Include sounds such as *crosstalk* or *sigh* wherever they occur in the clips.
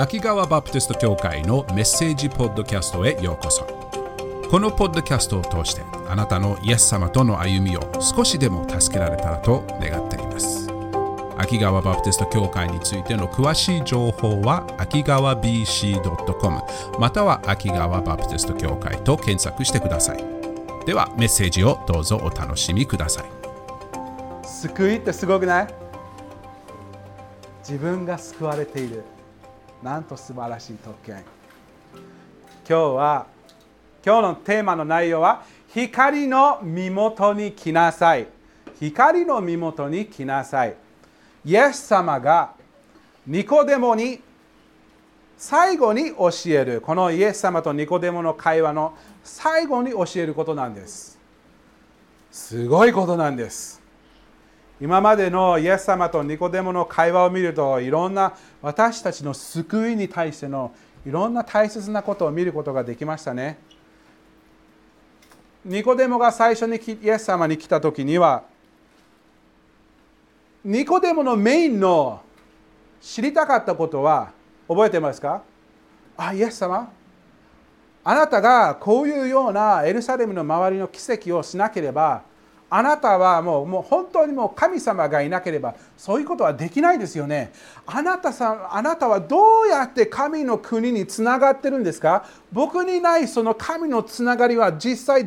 秋川バプテスト教会のメッセージポッドキャストへようこそ。このポッドキャストを通してあなたのイエス様との歩みを少しでも助けられたらと願っています。秋川バプテスト教会についての詳しい情報は秋川 BC.com または秋川バプテスト教会と検索してください。ではメッセージをどうぞお楽しみください。救いってすごくない？自分が救われている。なんと素晴らしい特権。今日は今日のテーマの内容は光の身元に来なさい。光の身元に来なさい。イエス様がニコデモに最後に教える。このイエス様とニコデモの会話の最後に教えることなんです。すごいことなんです。今までのイエス様とニコデモの会話を見るといろんな私たちの救いに対してのいろんな大切なことを見ることができましたね。ニコデモが最初にイエス様に来た時にはニコデモのメインの知りたかったことは覚えてますか？あイエス様あなたがこういうようなエルサレムの周りの奇跡をしなければあなたはもうもう本当にもう神様がいなければそういうことはできないですよね。あなたさあなたはどうやって神の国につながってるんですか？僕にないその神のつながりは実際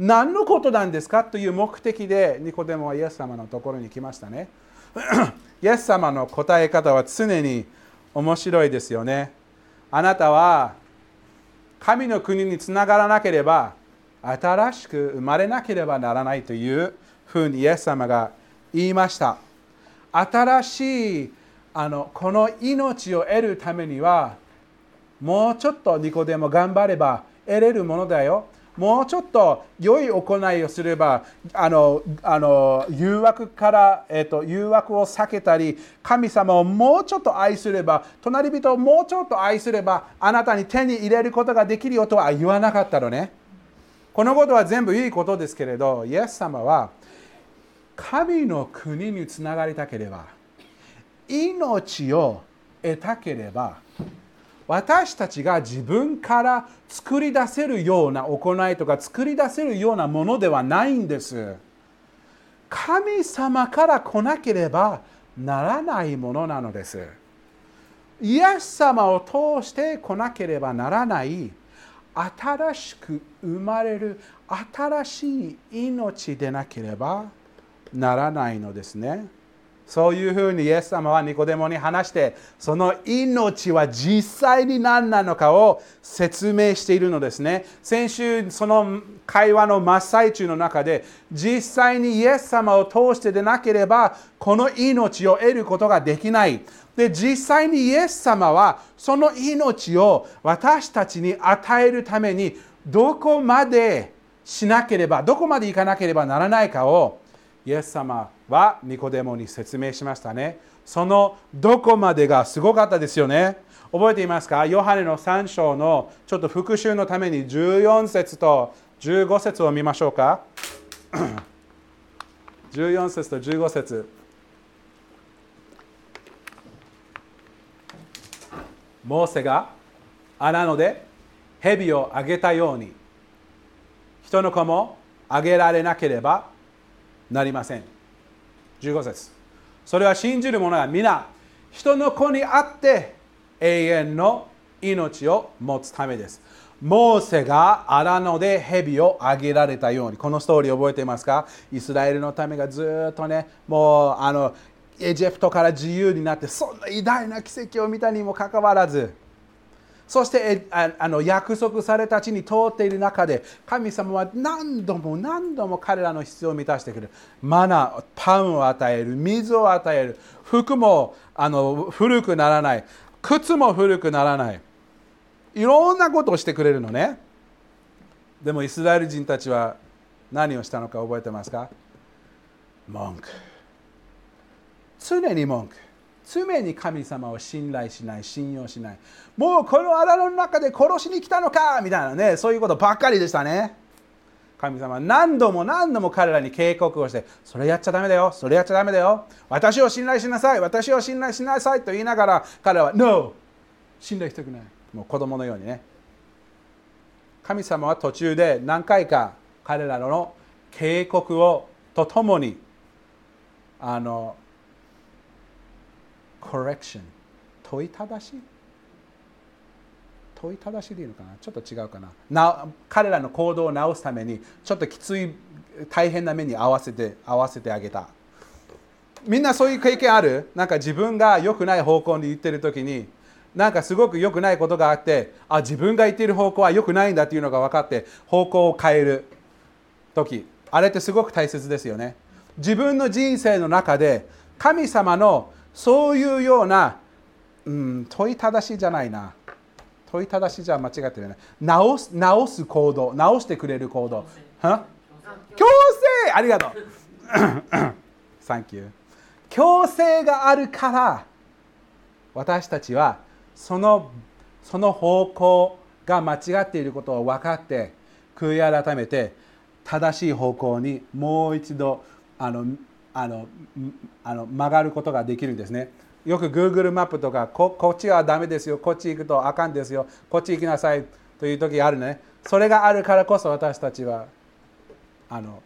何のことなんですか？という目的でニコデモはイエス様のところに来ましたね。*clears throat* イエス様の答え方は常に面白いですよね。あなたは神の国につながらなければ新しく生まれなければならないというふうにイエス様が言いました新しいあのこの命を得るためにはもうちょっとニコでも頑張れば得れるものだよもうちょっと良い行いをすればあのあの誘惑から、えーと、誘惑を避けたり神様をもうちょっと愛すれば隣人をもうちょっと愛すればあなたに手に入れることができるよとは言わなかったのね。このことは全部いいことですけれど、イエス様は神の国につながりたければ、命を得たければ、私たちが自分から作り出せるような行いとか作り出せるようなものではないんです。神様から来なければならないものなのです。イエス様を通して来なければならない新しく生まれる新しい命でなければならないのですね。そういうふうにイエス様はニコデモに話してその命は実際に何なのかを説明しているのですね。先週その会話の真っ最中の中で実際にイエス様を通してでなければこの命を得ることができない。で実際にイエス様はその命を私たちに与えるためにどこまでしなければどこまで行かなければならないかをイエス様はニコデモに説明しましたね。そのどこまでがすごかったですよね。覚えていますか？ヨハネの3章のちょっと復習のために14節と15節を見ましょうか。*coughs* 14節と15節。モーセが穴ので蛇をあげたように。人の子もあげられなければなりません。15節。それは信じる者は皆人の子にあって永遠の命を持つためです。モーセが荒野で蛇をあげられたように。このストーリー覚えていますか？イスラエルのためがずっとねもうあのエジプトから自由になってそんな偉大な奇跡を見たにもかかわらずそしてあの約束された地に通っている中で神様は何度も何度も彼らの必要を満たしてくれる。マナパンを与える水を与える。服もあの古くならない。靴も古くならない。いろんなことをしてくれるのね。でもイスラエル人たちは何をしたのか覚えてますか？文句。常に文句。常に神様を信頼しない信用しない。もうこの荒野の中で殺しに来たのかみたいなねそういうことばっかりでしたね。神様は何度も何度も彼らに警告をしてそれやっちゃだめだよそれやっちゃだめだよ。私を信頼しなさい私を信頼しなさいと言いながら彼は No! 信頼したくない。もう子供のようにね。神様は途中で何回か彼らの警告をとともにあのコレクション問いただし問いただしでいいのかな？ちょっと違うかな。な彼らの行動を直すためにちょっときつい大変な目に合わせて合わせてあげた。みんなそういう経験ある？なんか自分が良くない方向に行ってる時になんかすごく良くないことがあってあ自分が行っている方向は良くないんだっていうのが分かって方向を変える時。あれってすごく大切ですよね。自分の人生の中で神様のそういうような、うん、問いただしじゃないな。問いただしじゃ間違ってるね直す直す行動。直してくれる行動。強制。ありがとう。サンキュー強制があるから私たちはそのその方向が間違っていることを分かって悔い改めて正しい方向にもう一度あのあのあの曲がることができるんですね。よく Google マップとかここっちはダメですよこっち行くとあかんですよこっち行きなさいという時があるねそれがあるからこそ私たちはあの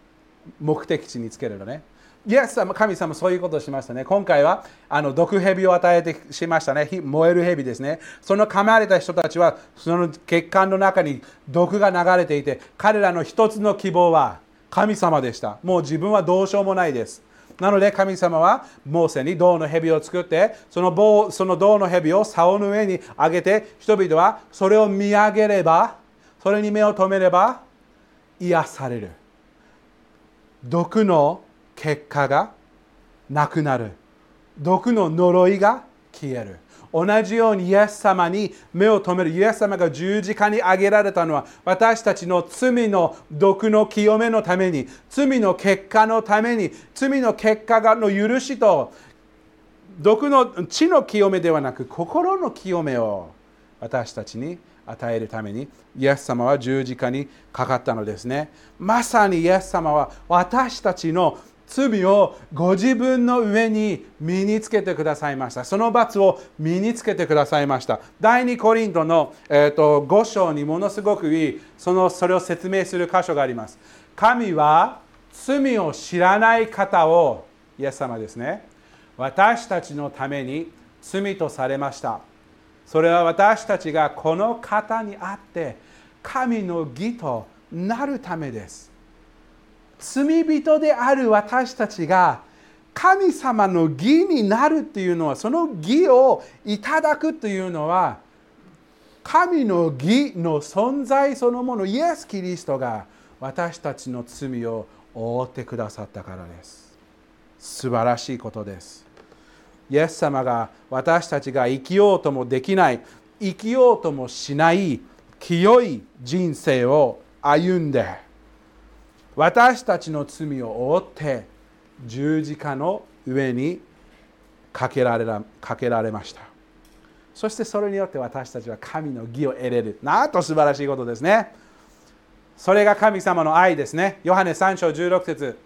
目的地につけるのねイエス様、神様そういうことをしましたね。今回はあの毒蛇を与えてしましたね。燃える蛇ですね。その噛まれた人たちは、その血管の中に毒が流れていて、彼らの一つの希望は神様でした。もう自分はどうしようもないです。なので神様はモーセに銅の蛇を作ってその棒その銅の蛇を竿の上に上げて人々はそれを見上げればそれに目を留めれば癒される。毒の結果がなくなる。毒の呪いが消える。同じようにイエス様に目を留める。イエス様が十字架に上げられたのは私たちの罪の毒の清めのために罪の結果のために罪の結果がの許しと毒の血の清めではなく心の清めを私たちに与えるためにイエス様は十字架にかかったのですね。まさにイエス様は私たちの罪をご自分の上に身につけてくださいました。その罰を身につけてくださいました。第2コリントの、えーと、5章にものすごくいいそのそれを説明する箇所があります。神は罪を知らない方を、イエス様ですね、私たちのために罪とされました。それは私たちがこの方にあって神の義となるためです。罪人である私たちが神様の義になるっていうのはその義をいただくというのは神の義の存在そのものイエス・キリストが私たちの罪を覆ってくださったからです。素晴らしいことです。イエス様が私たちが生きようともできない生きようともしない清い人生を歩んで私たちの罪を負って十字架の上にかけられかけられました。そしてそれによって私たちは神の義を得れる。なんと素晴らしいことですね。それが神様の愛ですね。ヨハネ3章16節。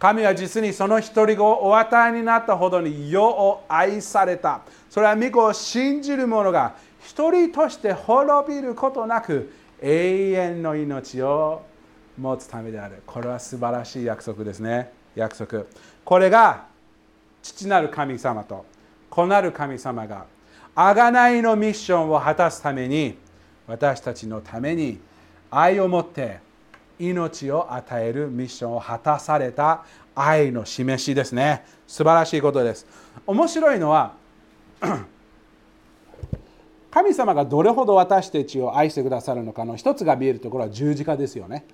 神は実にその一人子をお与えになったほどに世を愛された。それは御子を信じる者が一人として滅びることなく永遠の命を持つためである。これは素晴らしい約束ですね。約束。これが父なる神様と子なる神様が贖いのミッションを果たすために私たちのために愛を持って命を与えるミッションを果たされた愛の示しですね。素晴らしいことです。面白いのは *clears throat* 神様がどれほど私たちを愛してくださるのかの一つが見えるところは十字架ですよね。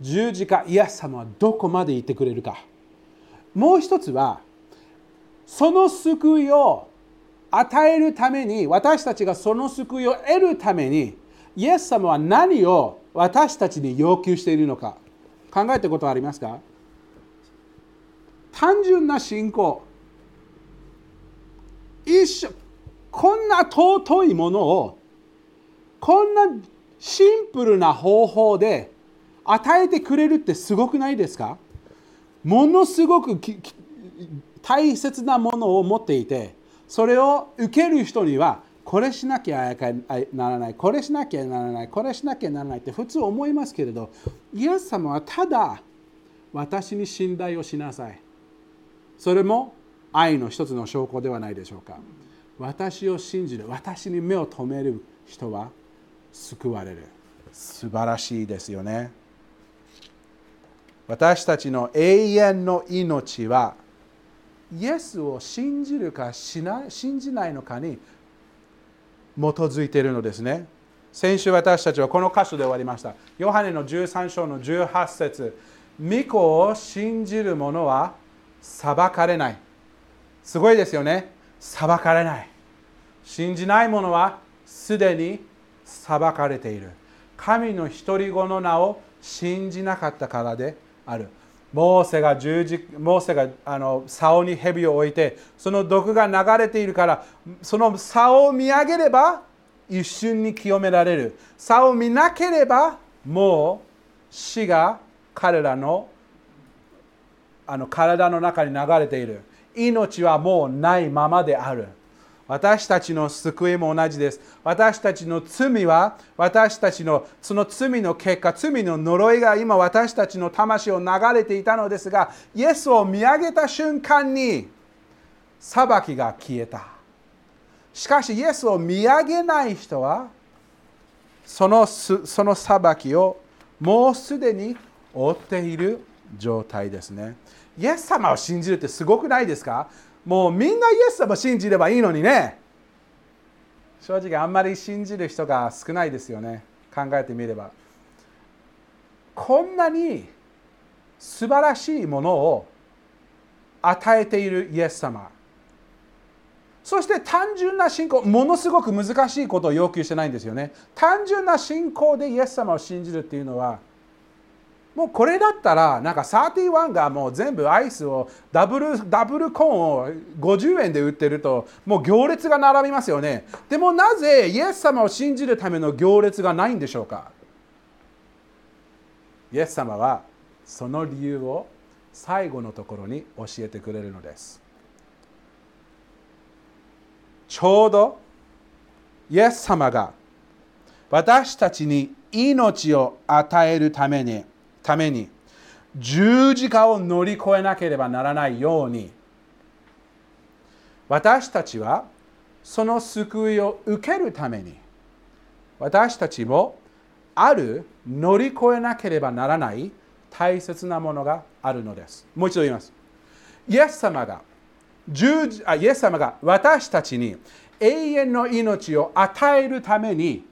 十字架イエス様はどこまで行ってくれるか。もう一つはその救いを与えるために私たちがその救いを得るためにイエス様は何を私たちに要求しているのか。考えたことはありますか？単純な信仰。一緒。こんな尊いものをこんなシンプルな方法で与えてくれるってすごくないですか？ものすごく大切なものを持っていてそれを受ける人にはこれしなきゃならないこれしなきゃならないこれしなきゃならないって普通思いますけれどイエス様はただ私に信頼をしなさい。それも愛の一つの証拠ではないでしょうか。私を信じる私に目を留める人は救われる。素晴らしいですよね。私たちの永遠の命はイエスを信じるかしない信じないのかに基づいているのですね。先週私たちはこの箇所で終わりました。ヨハネの13章の18節。御子を信じる者は裁かれない。すごいですよね。裁かれない。信じない者はすでに裁かれている。神の独り子の名を信じなかったからである。モーセが十字モーセがあの竿に蛇を置いてその毒が流れているからその竿を見上げれば一瞬に清められる。竿を見なければもう死が彼らのあの体の中に流れている。命はもうないままである。私たちの救いも同じです。私たちの罪は、私たちのその罪の結果、罪の呪いが今私たちの魂を流れていたのですが、イエスを見上げた瞬間に裁きが消えた。しかし、イエスを見上げない人は、そのその裁きをもうすでに負っている状態ですね。イエス様を信じるってすごくないですか？もうみんなイエス様信じればいいのにね。正直あんまり信じる人が少ないですよね。考えてみれば。こんなに素晴らしいものを与えているイエス様。そして単純な信仰ものすごく難しいことを要求してないんですよね。単純な信仰でイエス様を信じるっていうのはもうこれだったらなんか31がもう全部アイスをダブルダブルコーンを50円で売ってるともう行列が並びますよね。でもなぜイエス様を信じるための行列がないんでしょうか？イエス様はその理由を最後のところに教えてくれるのです。ちょうどイエス様が私たちに命を与えるためにために十字架を乗り越えなければならないように私たちはその救いを受けるために私たちもある乗り越えなければならない大切なものがあるのです。もう一度言います。イエス様が十字あイエス様が私たちに永遠の命を与えるために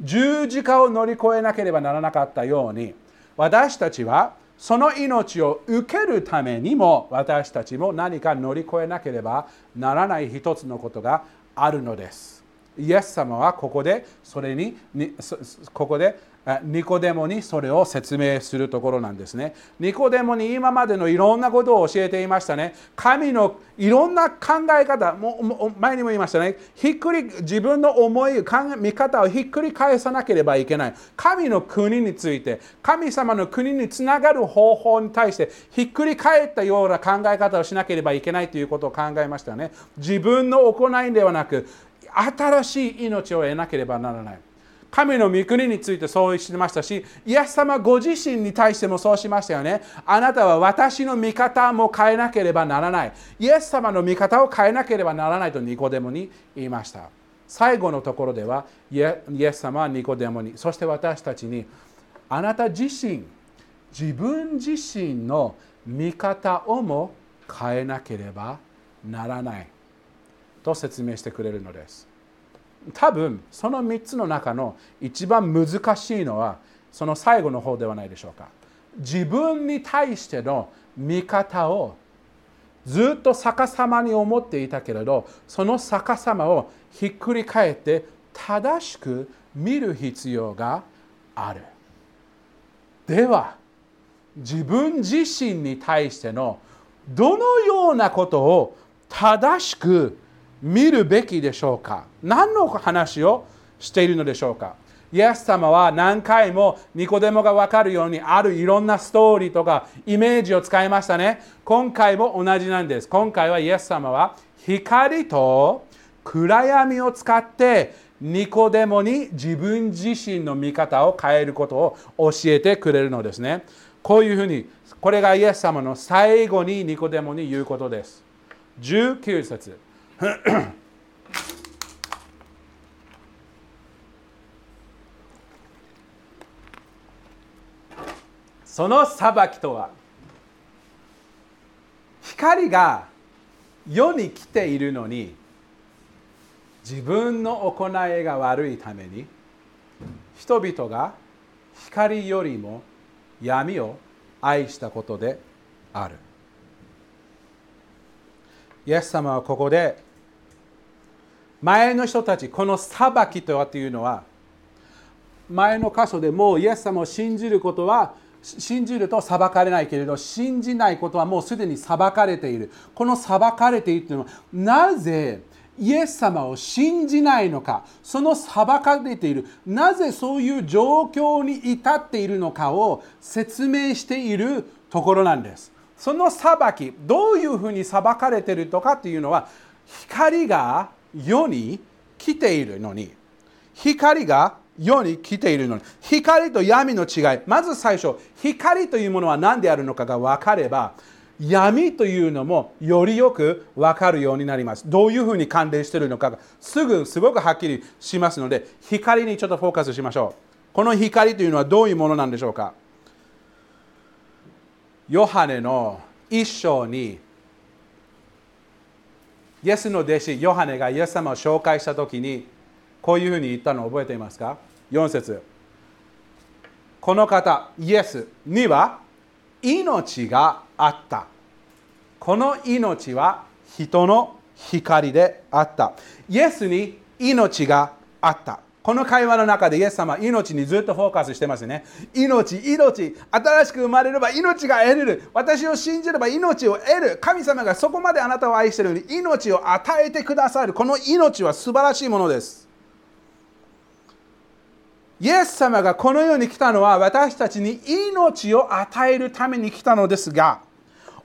十字架を乗り越えなければならなかったように私たちはその命を受けるためにも私たちも何か乗り越えなければならない一つのことがあるのです。イエス様はここでそれにここでニコデモにそれを説明するところなんですね。ニコデモに今までのいろんなことを教えていましたね。神のいろんな考え方、も前にも言いましたね。ひっくり、自分の思い、見方をひっくり返さなければいけない。神の国について、神様の国につながる方法に対してひっくり返ったような考え方をしなければいけないということを考えましたね。自分の行いではなく、新しい命を得なければならない。神の御国についてそうしてましたし、イエス様ご自身に対してもそうしましたよね。あなたは私の見方も変えなければならない。イエス様の見方を変えなければならないとニコデモに言いました。最後のところでは、イエス様はニコデモに、そして私たちに、あなた自身、自分自身の見方をも変えなければならないと説明してくれるのです。多分その3つの中の一番難しいのはその最後の方ではないでしょうか。自分に対しての見方をずっと逆さまに思っていたけれどその逆さまをひっくり返って正しく見る必要がある。では自分自身に対してのどのようなことを正しく見るべきでしょうか？何の話をしているのでしょうか？イエス様は何回もニコデモが分かるようにあるいろんなストーリーとかイメージを使いましたね。今回も同じなんです。今回はイエス様は光と暗闇を使ってニコデモに自分自身の見方を変えることを教えてくれるのですね。こういうふうに、これがイエス様の最後にニコデモに言うことです。19節その裁きとは光が世に来ているのに自分の行いが悪いために人々が光よりも闇を愛したことである。イエス様はここで前の人たちこの裁きとはというのは前の箇所でもうイエス様を信じることは信じると裁かれないけれど信じないことはもうすでに裁かれている。この裁かれているというのはなぜイエス様を信じないのかその裁かれている。なぜそういう状況に至っているのかを説明しているところなんです。その裁きどういうふうに裁かれているとかというのは光が世に来ているのに光が世に来ているのに光と闇の違いまず最初光というものは何であるのかが分かれば闇というのもよりよく分かるようになります。どういうふうに関連しているのかがすぐすごくはっきりしますので、光にちょっとフォーカスしましょう。この光というのはどういうものなんでしょうかヨハネの一章に、イエスの弟子、ヨハネがイエス様を紹介した時に、こういうふうに言ったのを覚えていますか ?4 節この方、イエスには命があった。この命は人の光であった。イエスに命があった。この会話の中でイエス様命にずっとフォーカスしてますね。命、命、新しく生まれれば命が得れる。私を信じれば命を得る。神様がそこまであなたを愛しているのに命を与えてくださる。この命は素晴らしいものです。イエス様がこの世に来たのは私たちに命を与えるために来たのですが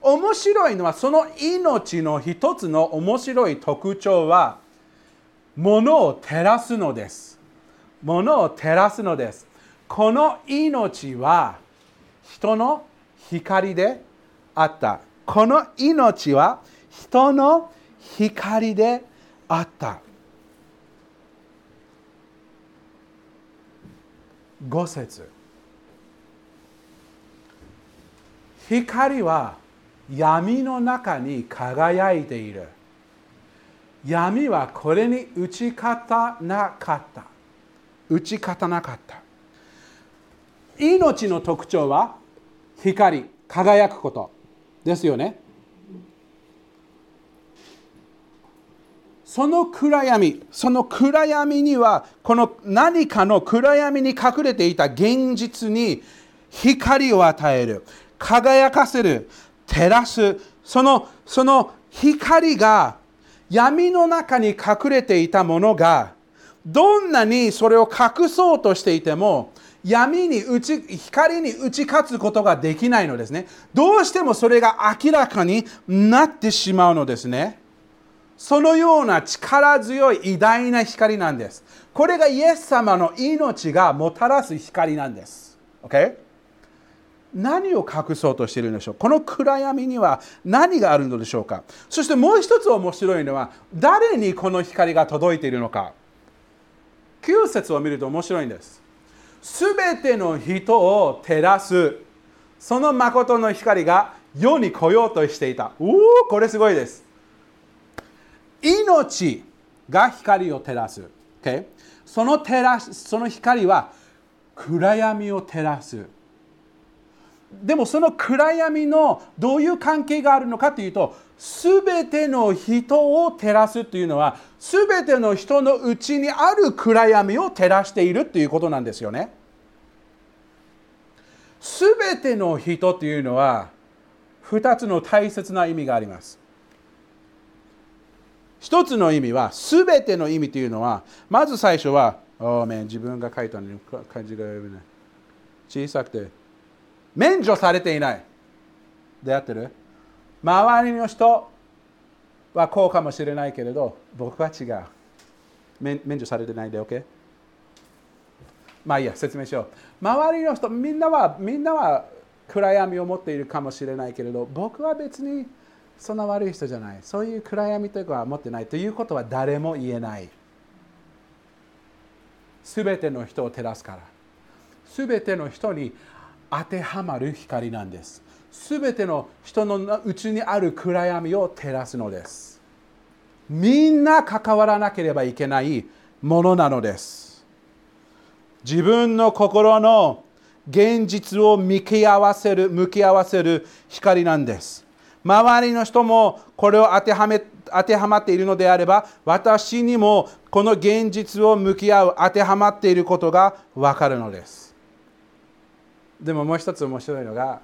面白いのはその命の一つの面白い特徴は物を照らすのです物を照らすのです。この命は人の光であった。この命は人の光であった。5節。光は闇の中に輝いている。闇はこれに打ち勝たなかった。打ち勝たなかった。命の特徴は光輝くことですよね。その暗闇その暗闇にはこの何かの暗闇に隠れていた現実に光を与える輝かせる照らすそのその光が闇の中に隠れていたものがどんなにそれを隠そうとしていても闇に打ち光に打ち勝つことができないのですねどうしてもそれが明らかになってしまうのですねそのような力強い偉大な光なんです。これがイエス様の命がもたらす光なんです。Okay? 何を隠そうとしているんでしょう？この暗闇には何があるのでしょうか？そしてもう一つ面白いのは誰にこの光が届いているのか？9節を見ると面白いんです。すべての人を照らすその誠の光が世に来ようとしていた。おお、これすごいです。命が光を照らす。Okay? その照らその光は暗闇を照らす。でもその暗闇のどういう関係があるのかというと、すべての人を照らすというのは、すべての人のうちにある暗闇を照らしているということなんですよね。すべての人というのは、2つの大切な意味があります。一つの意味は、すべての意味というのは、まず最初は、おめ自分が書いたのに漢字が読めない。小さくて、免除されていない。でやってる？周りの人、はこうかもしれないけれど僕は違う。免除されてないで OK? まあいいや説明しよう。周りの人みんなはみんなは暗闇を持っているかもしれないけれど僕は別にそんな悪い人じゃない。そういう暗闇というかは持ってないということは誰も言えない。すべての人を照らすから。すべての人に当てはまる光なんです。すべての人のうちにある暗闇を照らすのです。みんな関わらなければいけないものなのです。自分の心の現実を向き合わせる向き合わせる光なんです。周りの人もこれを当てはめ当てはまっているのであれば私にもこの現実を向き合う当てはまっていることが分かるのです。でももう一つ面白いのが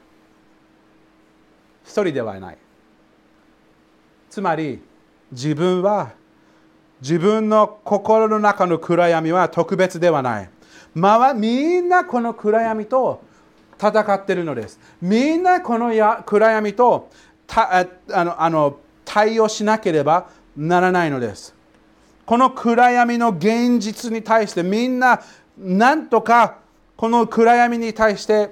一人ではない。つまり自分は自分の心の中の暗闇は特別ではない。まあみんなこの暗闇と戦っているのです。みんなこのや暗闇とたあのあの対応しなければならないのです。この暗闇の現実に対してみんななんとかこの暗闇に対して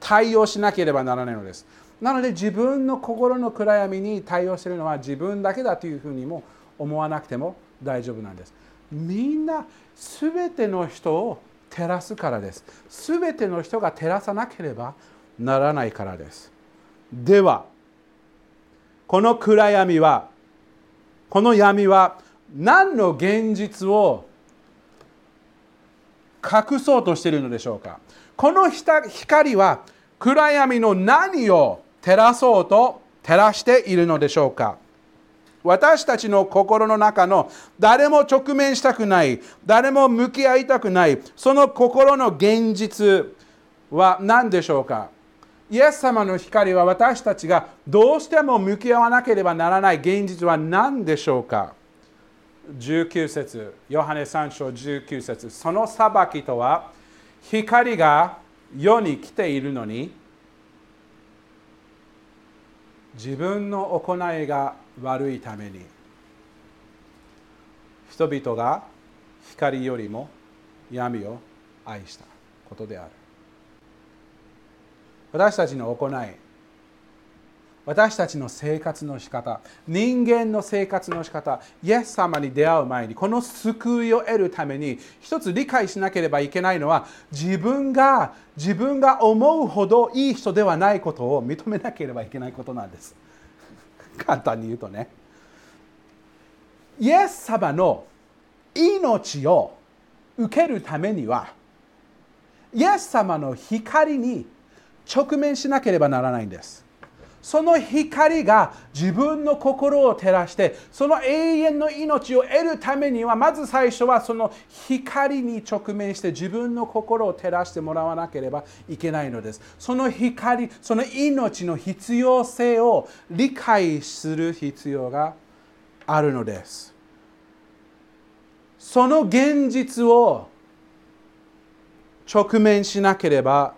対応しなければならないのです。なので自分の心の暗闇に対応しているのは自分だけだというふうにも思わなくても大丈夫なんです。みんな全ての人を照らすからです。全ての人が照らさなければならないからです。ではこの暗闇はこの闇は何の現実を隠そうとしているのでしょうか。この光は暗闇の何を照らそうと照らしているのでしょうか。私たちの心の中の誰も直面したくない誰も向き合いたくないその心の現実は何でしょうか。イエス様の光は私たちがどうしても向き合わなければならない現実は何でしょうか。19節ヨハネ3章19節その裁きとは光が世に来ているのに自分の行いが悪いために人々が光よりも闇を愛したことである。私たちの行い私たちの生活の仕方人間の生活の仕方イエス様に出会う前にこの救いを得るために一つ理解しなければいけないのは自分が自分が思うほどいい人ではないことを認めなければいけないことなんです。*laughs* 簡単に言うとね。イエス様の命を受けるためにはイエス様の光に直面しなければならないんです。その光が自分の心を照らしてその永遠の命を得るためにはまず最初はその光に直面して自分の心を照らしてもらわなければいけないのです。その光その命の必要性を理解する必要があるのです。その現実を直面しなければ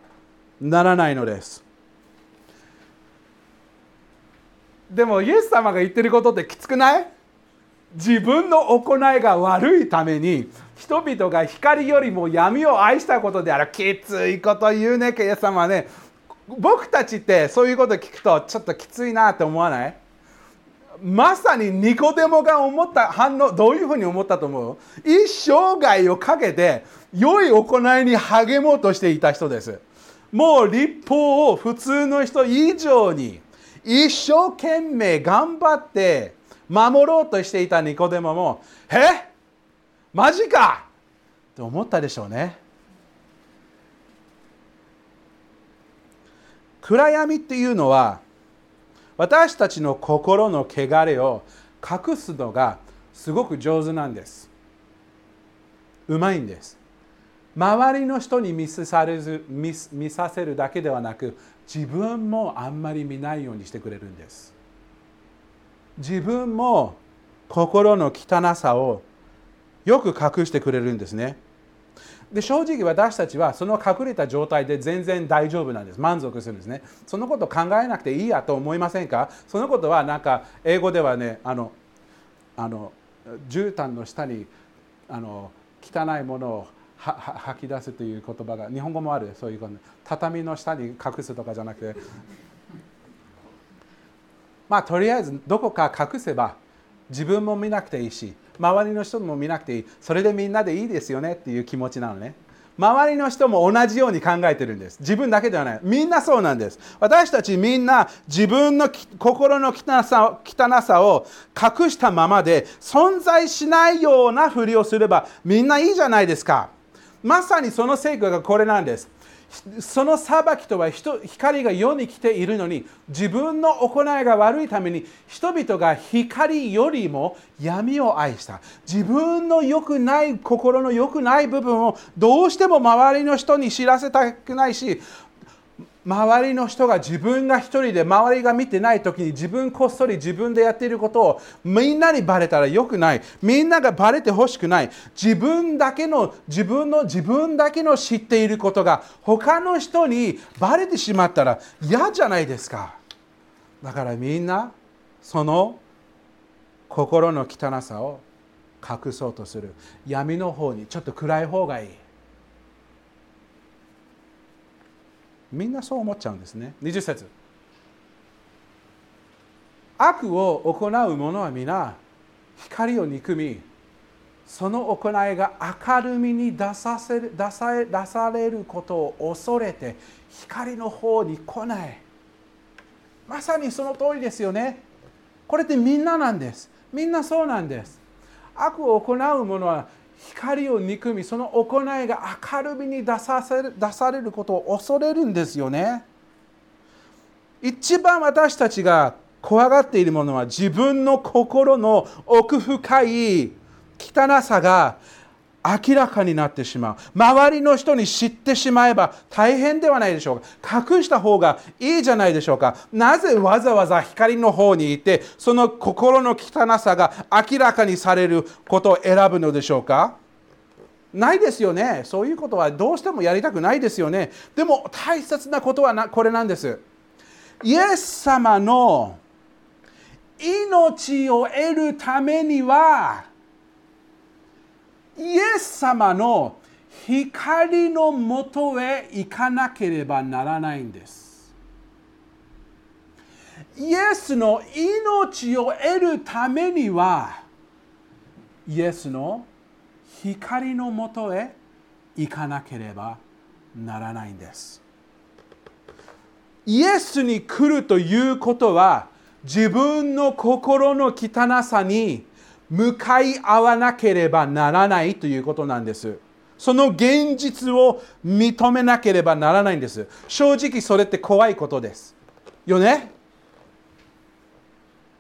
ならないのです。でもイエス様が言ってることってきつくない？自分の行いが悪いために人々が光よりも闇を愛したことである。きついこと言うねイエス様はね。僕たちってそういうこと聞くとちょっときついなって思わない？まさにニコデモが思った反応どういうふうに思ったと思う？一生涯をかけて良い行いに励もうとしていた人です。もう立法を普通の人以上に一生懸命頑張って守ろうとしていたニコデモも「え？マジか!」って思ったでしょうね。暗闇っていうのは私たちの心の汚れを隠すのがすごく上手なんです。うまいんです。周りの人に見せされず見見させるだけではなく自分もあんまり見ないようにしてくれるんです。自分も心の汚さをよく隠してくれるんですね。で正直私たちはその隠れた状態で全然大丈夫なんです。満足するんですね。そのこと考えなくていいやと思いませんか？そのことはなんか英語ではねあのあの絨毯の下にあの汚いものを吐き出すという言葉が日本語もあるそういうこと。畳の下に隠すとかじゃなくて。*laughs* まあとりあえずどこか隠せば自分も見なくていいし周りの人も見なくていい。それでみんなでいいですよねっていう気持ちなのね。周りの人も同じように考えてるんです。自分だけではない。みんなそうなんです。私たちみんな自分の心の汚さ汚さを隠したままで存在しないようなふりをすればみんないいじゃないですか。まさにその成果がこれなんです。その裁きとは光が世に来ているのに自分の行いが悪いために人々が光よりも闇を愛した。自分の良くない心の良くない部分をどうしても周りの人に知らせたくないし周りの人が自分が一人で周りが見てない時に自分こっそり自分でやっていることをみんなにバレたらよくない。みんながバレてほしくない。自分だけの自分の自分だけの知っていることが他の人にバレてしまったら嫌じゃないですか。だからみんなその心の汚さを隠そうとする。闇の方にちょっと暗い方がいい。みんなそう思っちゃうんですね。20節。悪を行う者は皆光を憎みその行いが明るみに出させる出さ出されることを恐れて光の方に来ない。まさにその通りですよね。これってみんななんです。みんなそうなんです。悪を行う者は光を憎みその行いが明るみに出させる出されることを恐れるんですよね。一番私たちが怖がっているものは自分の心の奥深い汚さが明らかになってしまう。周りの人に知ってしまえば大変ではないでしょうか。隠した方がいいじゃないでしょうか。なぜわざわざ光の方にいてその心の汚さが明らかにされることを選ぶのでしょうか。ないですよね。そういうことはどうしてもやりたくないですよね。でも大切なことはなこれなんです。イエス様の命を得るためにはイエス様の光のもとへ行かなければならないんです。イエスの命を得るためにはイエスの光のもとへ行かなければならないんです。イエスに来るということは自分の心の汚さに向かい合わなければならないということなんです。その現実を認めなければならないんです。正直それって怖いことです。よね？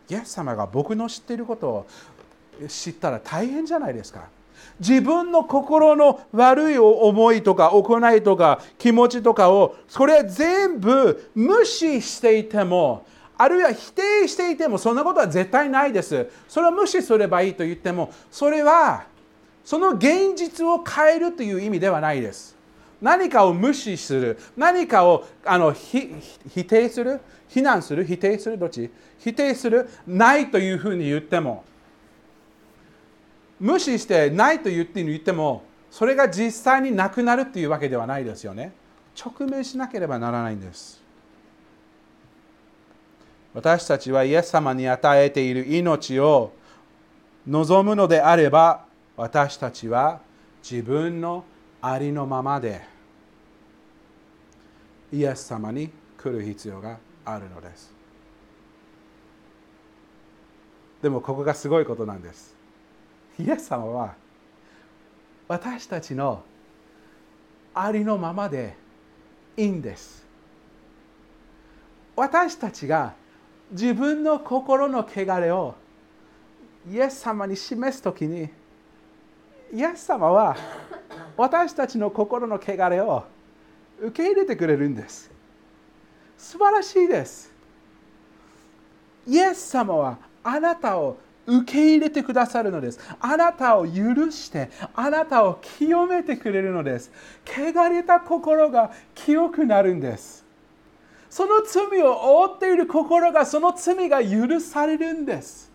イエス様が僕の知っていることを知ったら大変じゃないですか。自分の心の悪い思いとか行いとか気持ちとかをそれ全部無視していてもあるいは否定していてもそんなことは絶対ないです。それを無視すればいいと言ってもそれはその現実を変えるという意味ではないです。何かを無視する何かをあの否定する非難する否定するどっち？否定するないというふうに言っても無視してないと言って言ってもそれが実際になくなるっていうわけではないですよね直面しなければならないんです私たちはイエス様に与えている命を望むのであれば私たちは自分のありのままでイエス様に来る必要があるのです。でもここがすごいことなんです。イエス様は私たちのありのままでいいんです。私たちが自分の心の汚れをイエス様に示す時にイエス様は私たちの心の汚れを受け入れてくれるんです。素晴らしいです。イエス様はあなたを受け入れてくださるのです。あなたを許してあなたを清めてくれるのです。汚れた心が清くなるんです。その罪を負っている心がその罪が許されるんです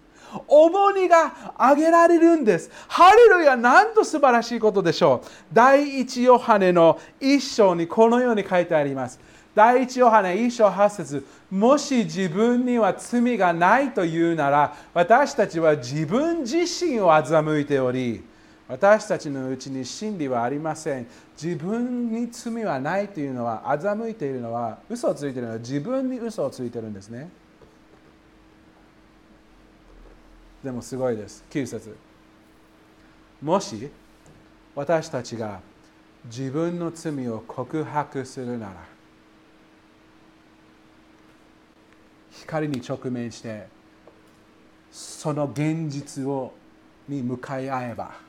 重荷が上げられるんです。ハレルヤ、なんと素晴らしいことでしょう。第一ヨハネの一章にこのように書いてあります。第一ヨハネ一章八節もし自分には罪がないというなら私たちは自分自身を欺いており私たちのうちに真理はありません。自分に罪はないというのは欺いているのは嘘をついているのは自分に嘘をついているんですね。でもすごいです。9節。もし私たちが自分の罪を告白するなら光に直面してその現実をに向かい合えば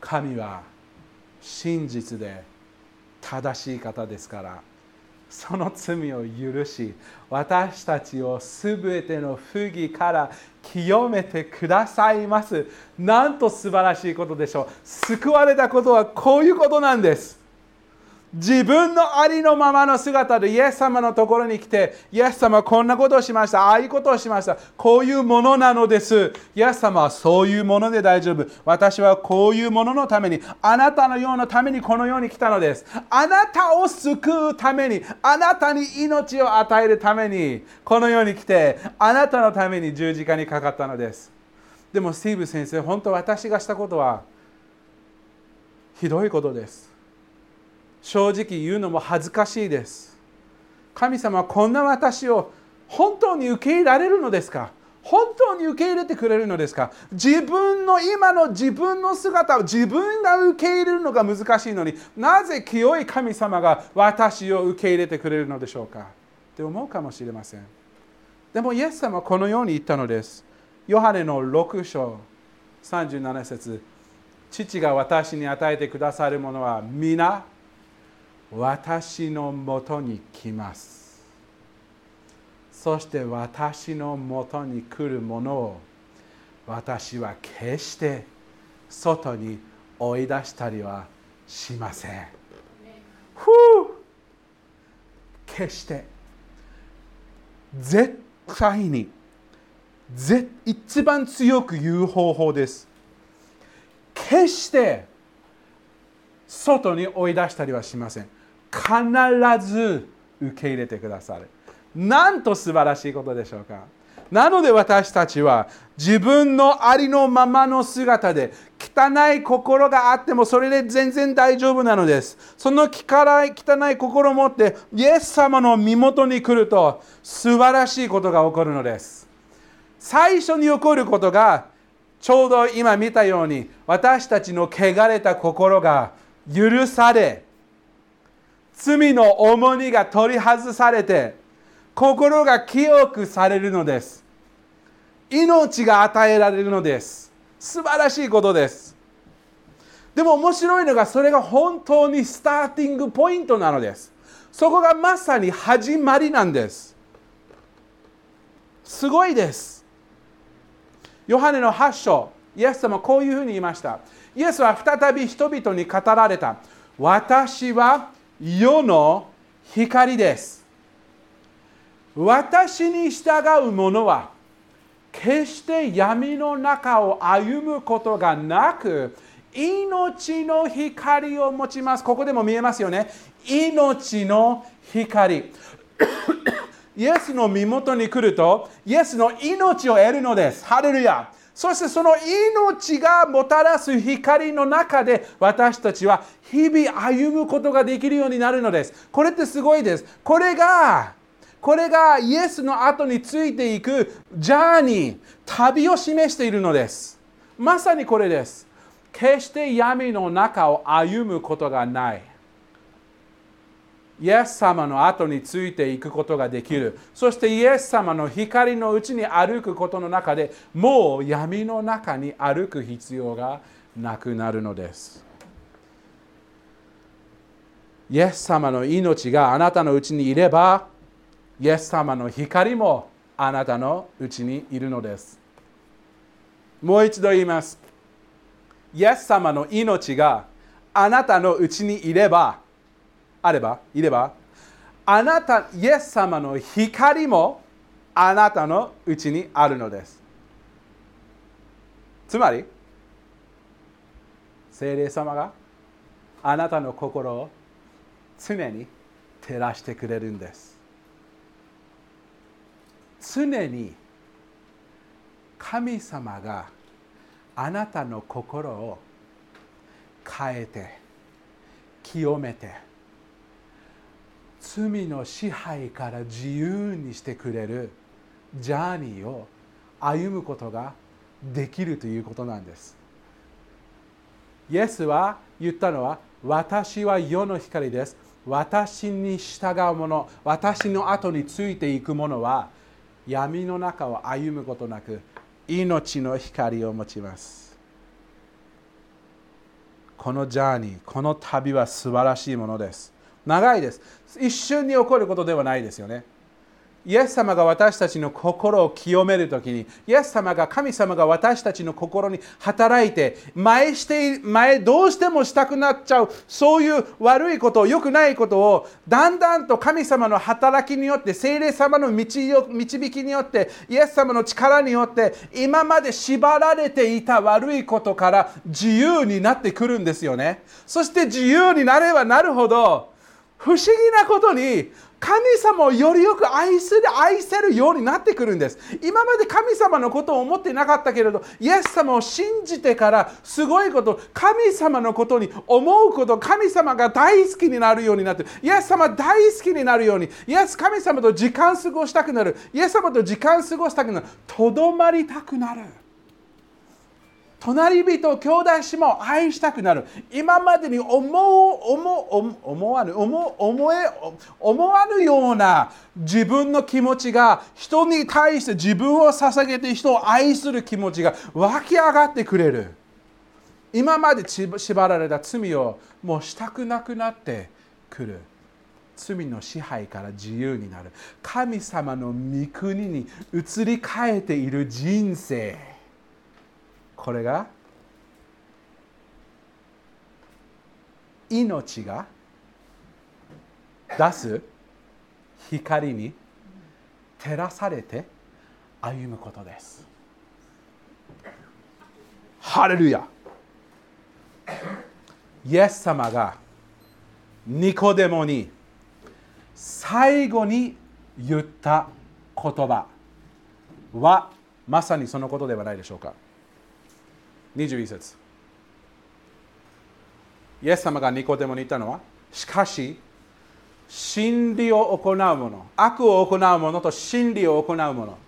神は真実で正しい方ですからその罪を許し私たちを全ての不義から清めてくださいます。なんと素晴らしいことでしょう。救われたことはこういうことなんです。自分のありのままの姿でイエス様のところに来て、イエス様はこんなことをしました、ああいうことをしました、こういうものなのです。イエス様はそういうもので大丈夫。私はこういうもののために、あなたのようなためにこの世に来たのです。あなたを救うために、あなたに命を与えるために、この世に来て、あなたのために十字架にかかったのです。でも、スティーブ先生、本当私がしたことは、ひどいことです。正直言うのも恥ずかしいです。神様はこんな私を本当に受け入れられるのですか？本当に受け入れてくれるのですか？自分の今の自分の姿を自分が受け入れるのが難しいのになぜ清い神様が私を受け入れてくれるのでしょうか？って思うかもしれません。でもイエス様はこのように言ったのです。ヨハネの6章37節。父が私に与えてくださるものは皆私のもとに来ますそして私のもとに来るものを私は決して外に追い出したりはしません。ふう決して絶対にぜ一番強く言う方法です。決して外に追い出したりはしません。必ず受け入れてくださる。なんと素晴らしいことでしょうか。なので私たちは自分のありのままの姿で汚い心があってもそれで全然大丈夫なのです。その汚い心を持ってイエス様の身元に来ると素晴らしいことが起こるのです。最初に起こることがちょうど今見たように私たちの汚れた心が許され罪の重荷が取り外されて心が清くされるのです。命が与えられるのです。素晴らしいことです。でも面白いのがそれが本当にスターティングポイントなのです。そこがまさに始まりなんです。すごいです。ヨハネの8章イエス様こういうふうに言いました。イエスは再び人々に語られた。私は世の光です。私に従う者は決して闇の中を歩むことがなく命の光を持ちます。ここでも見えますよね。命の光。*coughs* イエスの身元に来るとイエスの命を得るのです。ハレルヤ。そしてその命がもたらす光の中で私たちは日々歩むことができるようになるのです。これってすごいです。これがこれがイエスの後についていくジャーニー、旅を示しているのです。まさにこれです。決して闇の中を歩むことがない。イエス様の後についていくことができる。そしてイエス様の光のうちに歩くことの中でもう闇の中に歩く必要がなくなるのです。イエス様の命があなたのうちにいればイエス様の光もあなたのうちにいるのです。もう一度言います。イエス様の命があなたのうちにいればあればいればあなたイエス様の光もあなたのうちにあるのです。つまり聖霊様があなたの心を常に照らしてくれるんです。常に神様があなたの心を変えて清めて罪の支配から自由にしてくれるジャーニーを歩むことができるということなんです。イエスは言ったのは私は世の光です。私に従う者私の後についていく者は闇の中を歩むことなく命の光を持ちます。このジャーニーこの旅は素晴らしいものです。長いです一瞬に起こることではないですよねイエス様が私たちの心を清めるときに、イエス様が神様が私たちの心に働いて、前して前どうしてもしたくなっちゃう、そういう悪いこと、良くないことを、だんだんと神様の働きによって、聖霊様の導きによって、イエス様の力によって、今まで縛られていた悪いことから自由になってくるんですよね。そして自由になればなるほど、不思議なことに神様をよりよく愛する愛せるようになってくるんです。今まで神様のことを思っていなかったけれどイエス様を信じてからすごいこと神様のことに思うこと神様が大好きになるようになってイエス様大好きになるようにイエス神様と時間過ごしたくなる。イエス様と時間過ごしたくなる。とどまりたくなる。隣人兄弟姉妹を愛したくなる。今までに思う思思わぬ思思え思わぬような自分の気持ちが人に対して自分を捧げて人を愛する気持ちが湧き上がってくれる。今まで縛られた罪をもうしたくなくなってくる。罪の支配から自由になる。神様の御国に移り変えている人生。これが？命が？出す？光に？照らされて？歩むことです。ハレルヤ！イエス様がニコデモに最後に言った言葉はまさにそのことではないでしょうか。21節。イエス様がニコデモに言ったのはしかし真理を行う者悪を行う者と真理を行う者。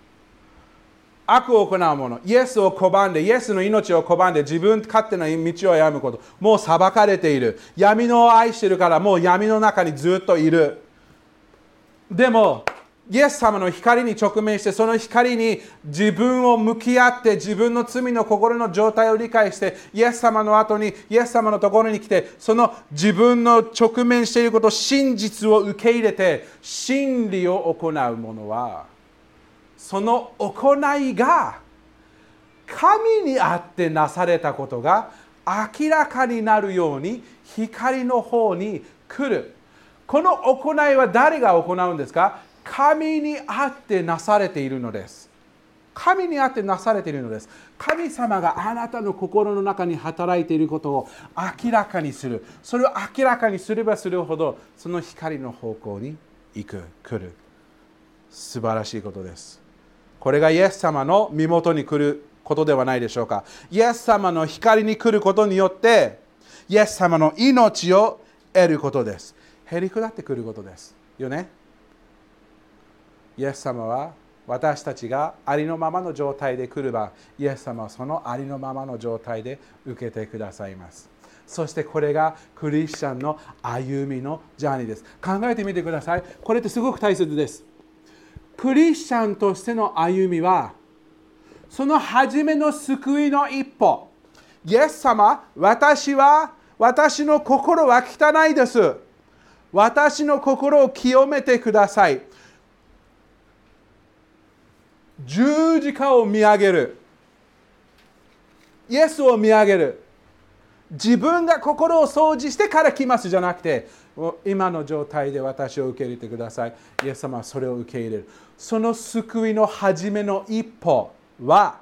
悪を行う者イエスを拒んでイエスの命を拒んで自分勝手な道を歩むこと。もう裁かれている。闇のを愛してるからもう闇の中にずっといる。でもイエス様の光に直面してその光に自分を向き合って自分の罪の心の状態を理解してイエス様の後にイエス様のところに来てその自分の直面していること真実を受け入れて真理を行う者はその行いが神にあってなされたことが明らかになるように光の方に来る。この行いは誰が行うんですか？神にあってなされているのです。神にあってなされているのです。神様があなたの心の中に働いていることを明らかにする。それを明らかにすればするほど、その光の方向に行く、来る。素晴らしいことです。これがイエス様の身元に来ることではないでしょうか。イエス様の光に来ることによって、イエス様の命を得ることです。へりくだってくることです。よね？イエス様は私たちがありのままの状態で来ればイエス様はそのありのままの状態で受けてくださいます。そしてこれがクリスチャンの歩みのジャーニーです。考えてみてください。これってすごく大切です。クリスチャンとしての歩みはその初めの救いの一歩。イエス様私は私の心は汚いです。私の心を清めてください。十字架を見上げる。イエスを見上げる。自分が心を掃除してから来ますじゃなくて今の状態で私を受け入れてください。イエス様はそれを受け入れる。その救いの初めの一歩は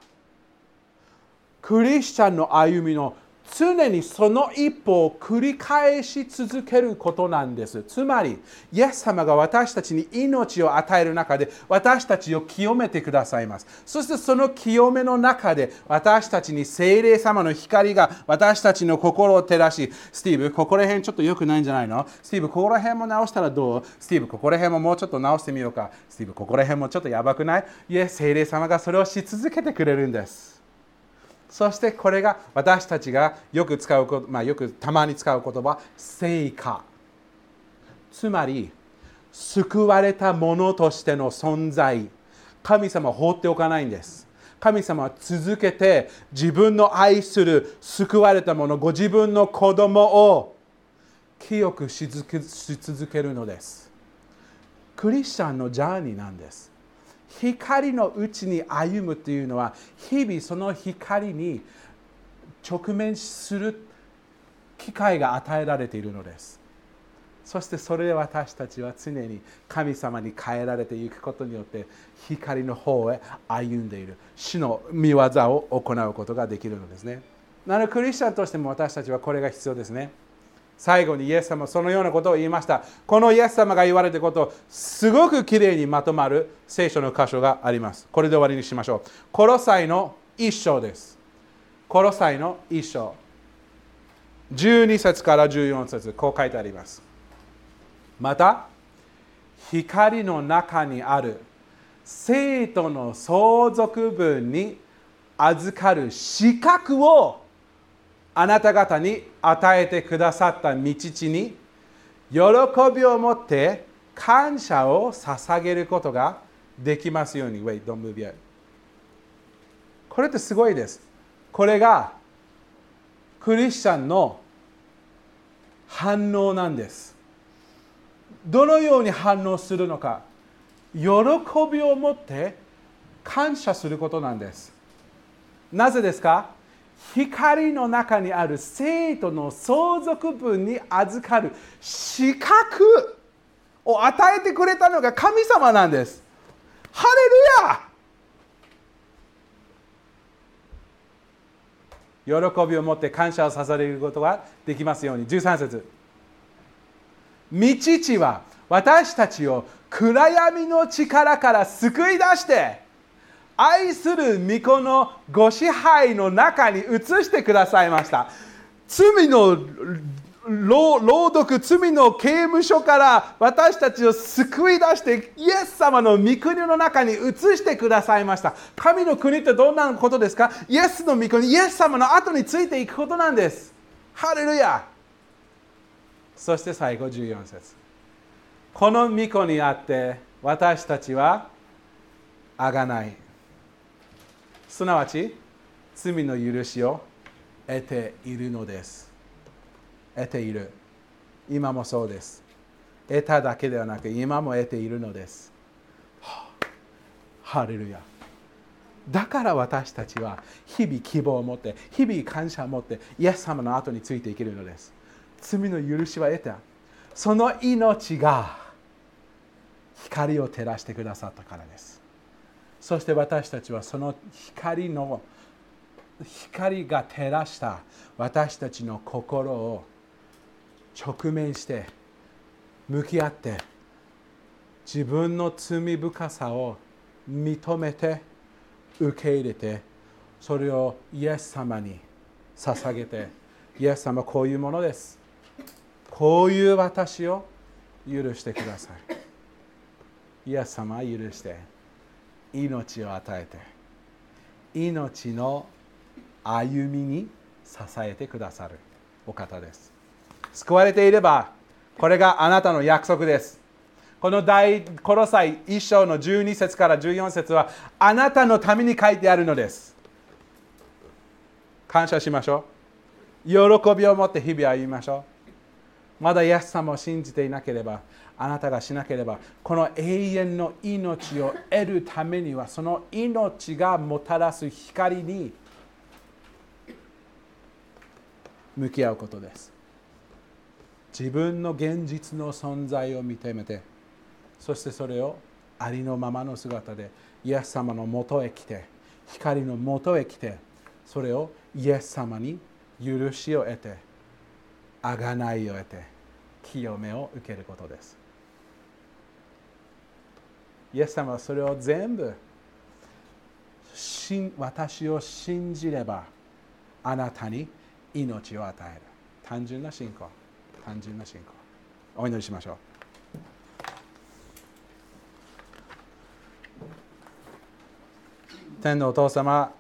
クリスチャンの歩みの常にその一歩を繰り返し続けることなんです。つまり、イエス様が私たちに命を与える中で私たちを清めてくださいます。そしてその清めの中で私たちに精霊様の光が私たちの心を照らし、スティーブ、ここら辺ちょっと良くないんじゃないの？スティーブ、ここら辺も直したらどう？スティーブ、ここら辺ももうちょっと直してみようか。スティーブ、ここら辺もちょっとやばくない？いえ、精霊様がそれをし続けてくれるんです。そしてこれが私たちがよく使うこと、まあ、よくたまに使う言葉、成果。つまり、救われたものとしての存在。神様は放っておかないんです。神様は続けて自分の愛する救われたもの、ご自分の子供を清くし続けるのです。クリスチャンのジャーニーなんです。光のうちに歩むというのは日々その光に直面する機会が与えられているのです。そしてそれで私たちは常に神様に変えられていくことによって光の方へ歩んでいる。主の見業を行うことができるのですね。なのでクリスチャンとしても私たちはこれが必要ですね。最後にイエス様そのようなことを言いました。このイエス様が言われたこと、すごくきれいにまとまる聖書の箇所があります。これで終わりにしましょう。コロサイの一章です。コロサイの一章。12節から14節こう書いてあります。また、光の中にある生徒の相続分に預かる資格をあなた方に与えてくださった道地に喜びを持って感謝を捧げることができますように。Wait, don't move yet. これってすごいです。これがクリスチャンの反応なんです。どのように反応するのか。喜びを持って感謝することなんです。なぜですか？光の中にある生徒の相続分に預かる資格を与えてくれたのが神様なんです。ハレルヤ喜びを持って感謝を捧げることができますように。13節道地は私たちを暗闇の力から救い出して愛する御子のご支配の中に移してくださいました。罪の朗読、罪の刑務所から私たちを救い出してイエス様の御国の中に移してくださいました。神の国ってどんなことですか？イエスの御国、イエス様の後についていくことなんです。ハレルヤそして最後14節この御子にあって私たちはあがない。すなわち罪の許しを得ているのです。得ている。今もそうです。得ただけではなく今も得ているのです。ハレルヤ。だから私たちは日々希望を持って日々感謝を持ってイエス様の後についていけるのです。罪の許しは得た。その命が光を照らしてくださったからです。そして私たちはその光の光が照らした私たちの心を直面して向き合って自分の罪深さを認めて受け入れてそれをイエス様に捧げて *laughs* イエス様こういうものです。こういう私を許してください。イエス様は許して命を与えて命の歩みに支えてくださるお方です。救われていればこれがあなたの約束です。この第コロサイ1章の12節から14節はあなたのために書いてあるのです。感謝しましょう。喜びを持って日々歩みましょう。まだイエス様を信じていなければあなたがしなければこの永遠の命を得るためにはその命がもたらす光に向き合うことです。自分の現実の存在を認めてそしてそれをありのままの姿でイエス様のもとへ来て光のもとへ来てそれをイエス様に許しを得て贖いを得て清めを受けることです。イエス様はそれを全部私を信じればあなたに命を与える。単純な信仰。単純な信仰。お祈りしましょう。天のお父様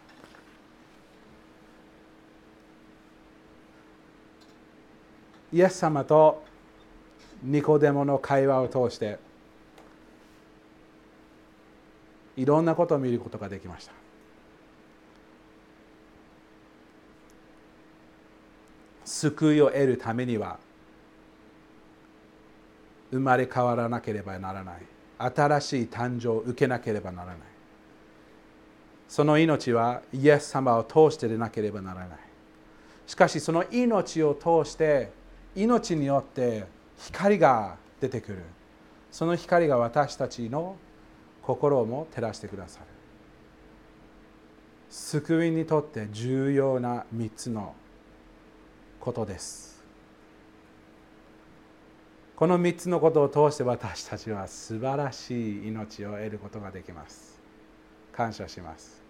イエス様とニコデモの会話を通していろんなことを見ることができました。救いを得るためには生まれ変わらなければならない。新しい誕生を受けなければならない。その命はイエス様を通してでなければならない。しかしその命を通して命によって光が出てくる。その光が私たちの心も照らしてくださる。救いにとって重要な3つのことです。この3つのことを通して私たちは素晴らしい命を得ることができます。感謝します。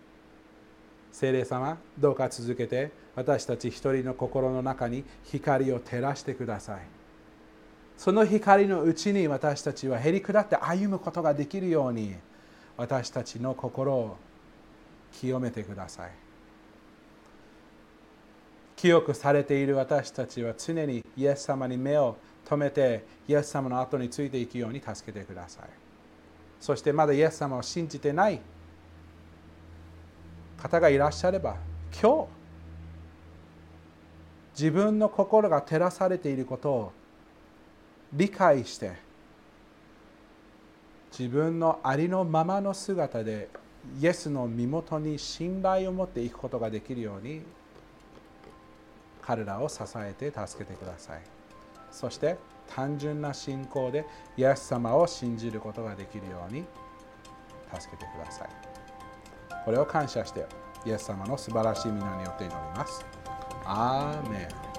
聖霊様どうか続けて私たち一人の心の中に光を照らしてください。その光のうちに私たちはへり下って歩むことができるように私たちの心を清めてください。清くされている私たちは常にイエス様に目を留めてイエス様の後についていくように助けてください。そしてまだイエス様を信じてない方がいらっしゃれば今日自分の心が照らされていることを理解して自分のありのままの姿でイエスの身元に信頼を持っていくことができるように彼らを支えて助けてください。そして単純な信仰でイエス様を信じることができるように助けてください。これを感謝してイエス様の素晴らしい皆によって祈ります。アーメン。